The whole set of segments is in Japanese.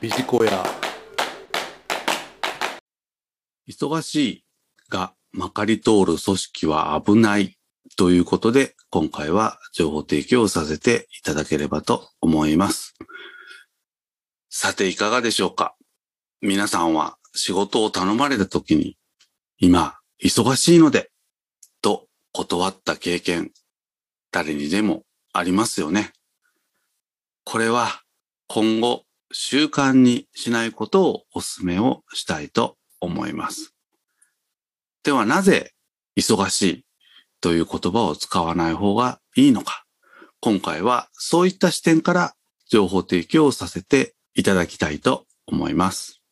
ビジコヤ。忙しいがまかり通る組織は危ないということで、今回は情報提供をさせていただければと思います。さて、いかがでしょうか皆さんは仕事を頼まれた時に、今、忙しいので、と断った経験、誰にでもありますよね。これは今後習慣にしないことをお勧めをしたいと思います。ではなぜ忙しいという言葉を使わない方がいいのか。今回はそういった視点から情報提供をさせていただきたいと思います。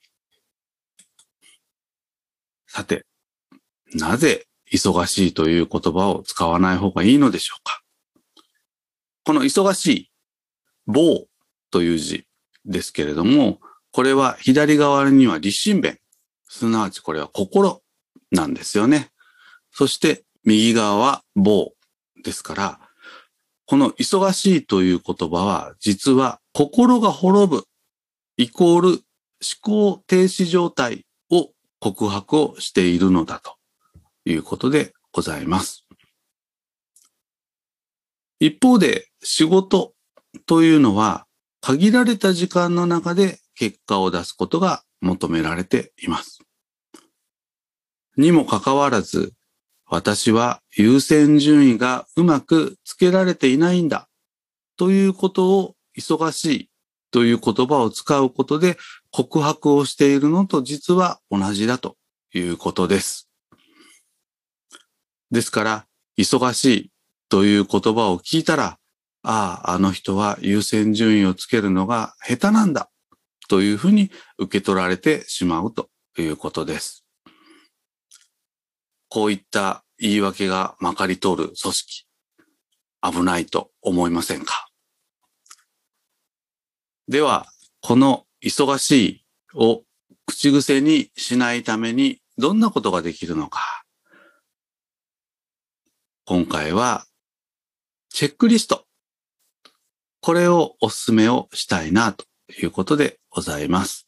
さて、なぜ忙しいという言葉を使わない方がいいのでしょうかこの忙しい、棒という字ですけれども、これは左側には立身弁、すなわちこれは心なんですよね。そして右側は棒ですから、この忙しいという言葉は実は心が滅ぶイコール思考停止状態を告白をしているのだということでございます。一方で仕事というのは限られた時間の中で結果を出すことが求められています。にもかかわらず、私は優先順位がうまくつけられていないんだということを忙しいという言葉を使うことで告白をしているのと実は同じだということです。ですから、忙しいという言葉を聞いたら、ああ、あの人は優先順位をつけるのが下手なんだというふうに受け取られてしまうということです。こういった言い訳がまかり通る組織、危ないと思いませんか？では、この忙しいを口癖にしないためにどんなことができるのか？今回はチェックリスト。これをお勧めをしたいなということでございます。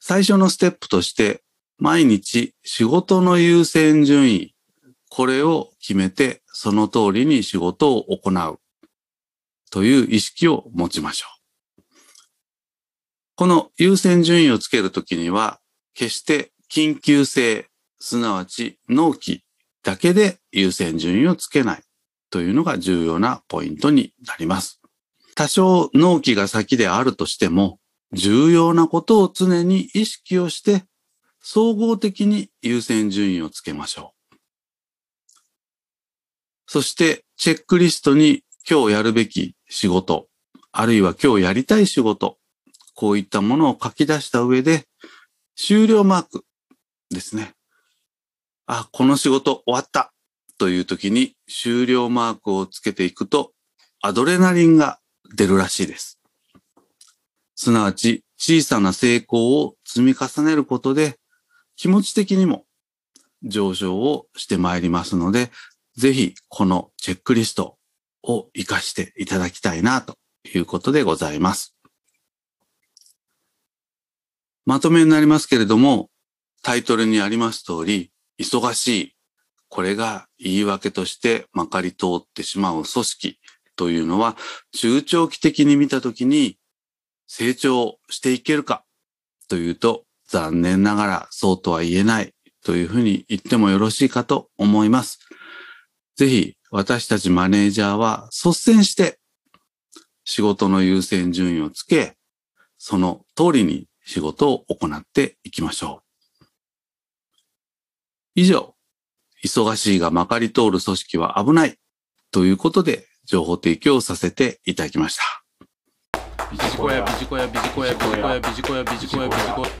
最初のステップとして、毎日仕事の優先順位、これを決めてその通りに仕事を行うという意識を持ちましょう。この優先順位をつけるときには、決して緊急性、すなわち納期だけで優先順位をつけないというのが重要なポイントになります。多少納期が先であるとしても、重要なことを常に意識をして、総合的に優先順位をつけましょう。そして、チェックリストに今日やるべき仕事、あるいは今日やりたい仕事、こういったものを書き出した上で、終了マークですね。あ、この仕事終わったという時に終了マークをつけていくと、アドレナリンが出るらしいです。すなわち、小さな成功を積み重ねることで、気持ち的にも上昇をしてまいりますので、ぜひこのチェックリストを活かしていただきたいなということでございます。まとめになりますけれども、タイトルにあります通り、忙しい。これが言い訳としてまかり通ってしまう組織というのは、中長期的に見たときに成長していけるかというと、残念ながらそうとは言えないというふうに言ってもよろしいかと思います。ぜひ私たちマネージャーは率先して仕事の優先順位をつけ、その通りに仕事を行っていきましょう。以上、忙しいがまかり通る組織は危ないということで情報提供させていただきました。ビジコヤ、ビジコヤ、ビジコヤ、ビジコヤ、ビジコヤ、ビジコヤ、ビジコヤ。